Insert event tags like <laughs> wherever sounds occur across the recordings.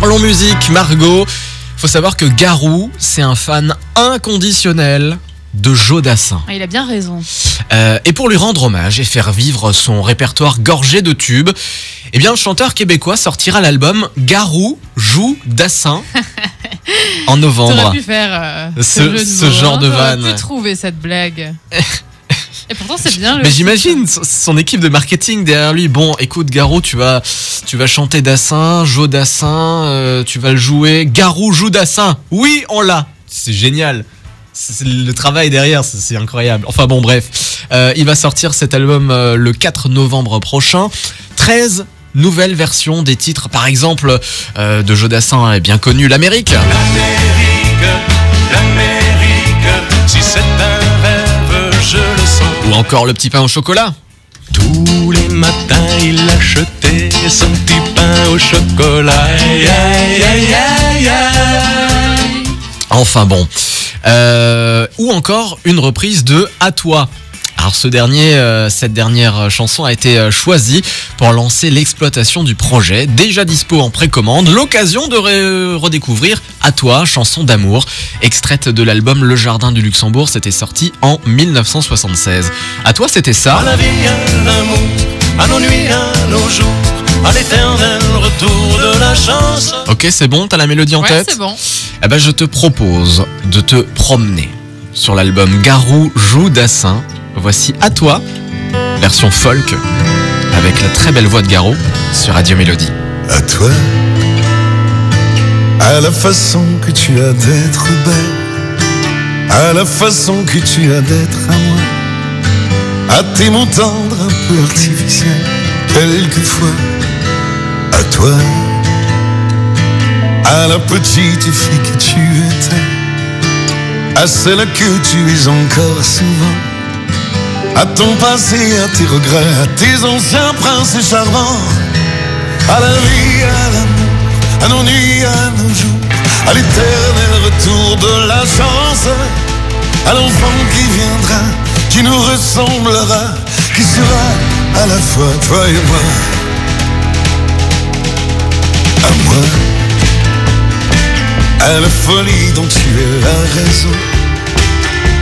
Parlons musique, Margot. Faut savoir que Garou, c'est un fan inconditionnel de Joe Dassin. Ah, il a bien raison. Euh, et pour lui rendre hommage et faire vivre son répertoire gorgé de tubes, eh bien, le chanteur québécois sortira l'album Garou joue Dassin <laughs> en novembre. Pu faire euh, Ce- ce, de ce genre hein. de vanne. trouver cette blague. <laughs> Et pourtant, c'est bien. le Mais j'imagine son- équipe de marketing derrière lui. Bon, écoute, Garou, tu vas, tu vas chanter Dassin, Joe Dassin, euh, tu vas le jouer. Garou joue Dassin. Oui, on l'a. C'est génial. C'est le travail derrière, c'est incroyable. Enfin bon, bref. Euh, il va sortir cet album euh, le 4 novembre prochain. 13 nouvelles versions des titres, par exemple, euh, de Joe Dassin est bien connu, l'Amérique. L'Amérique, encore le petit pain au chocolat. Tous les matins, il achetait son petit pain au chocolat. Aïe, aïe, aïe, aïe, aïe. Enfin bon. Euh, ou encore une reprise de À toi. Alors ce dernier, euh, cette dernière chanson a été euh, choisie pour lancer l'exploitation du projet, déjà dispo en précommande, l'occasion de re- redécouvrir À toi, chanson d'amour, extraite de l'album Le Jardin du Luxembourg, c'était sorti en 1976. À toi c'était ça. À la vie, à l'amour, à nos nuits, à nos jours, à l'éternel retour de la chance. Ok c'est bon, t'as la mélodie en Ouais, tête c'est bon. Eh ben, je te propose de te promener sur l'album Garou joue Dassin. Voici à toi, version folk, avec la très belle voix de Garou sur Radio Mélodie. à toi, à la façon que tu as d'être belle, à la façon que tu as d'être à moi, à tes mots tendres un peu artificiels, quelquefois, à toi, à la petite fille que tu étais, à celle que tu es encore souvent. À ton passé, à tes regrets, à tes anciens princes charmants, à la vie, à l'amour, à nos nuits, à nos jours, à l'éternel retour de la chance, à l'enfant qui viendra, qui nous ressemblera, qui sera à la fois toi et moi. À moi, à la folie dont tu es la raison,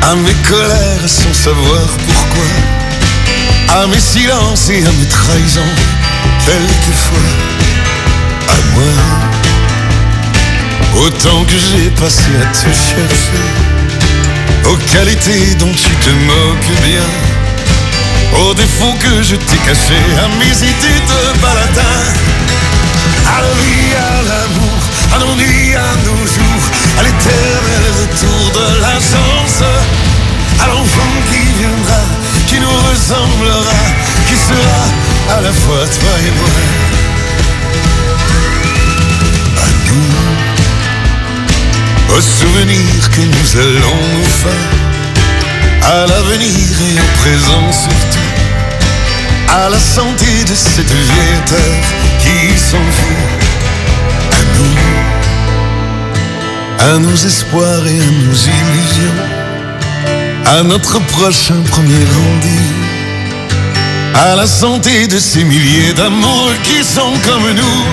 à mes colères sans savoir pourquoi, à mes silences et à mes trahisons, quelquefois. À moi. Autant que j'ai passé à te chercher, aux qualités dont tu te moques bien, aux défauts que je t'ai cachés, à mes idées de baladin, à la vie, à l'amour, à nos nuits, à nos jours, à l'éternel retour de la chance, à l'enfant qui viendra, qui nous ressemblera, qui sera à la fois toi et moi. À nous, aux souvenirs que nous allons nous faire, à l'avenir et au présent surtout, à la santé de cette vieille terre qui s'en fout, à nous, à nos espoirs et à nos illusions, à notre prochain premier rendez-vous. À la santé de ces milliers d'amours qui sont comme nous.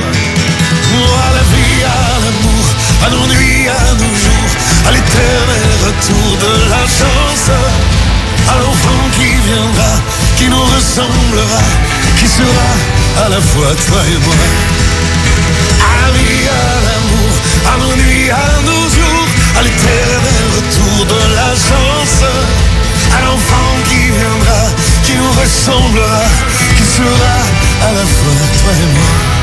À la vie, à l'amour, à nos nuits, à nos jours, à l'éternel retour de la chance. À l'enfant qui viendra, qui nous ressemblera, qui sera à la fois toi et moi. ressemble Qui sera à la fin toi et moi.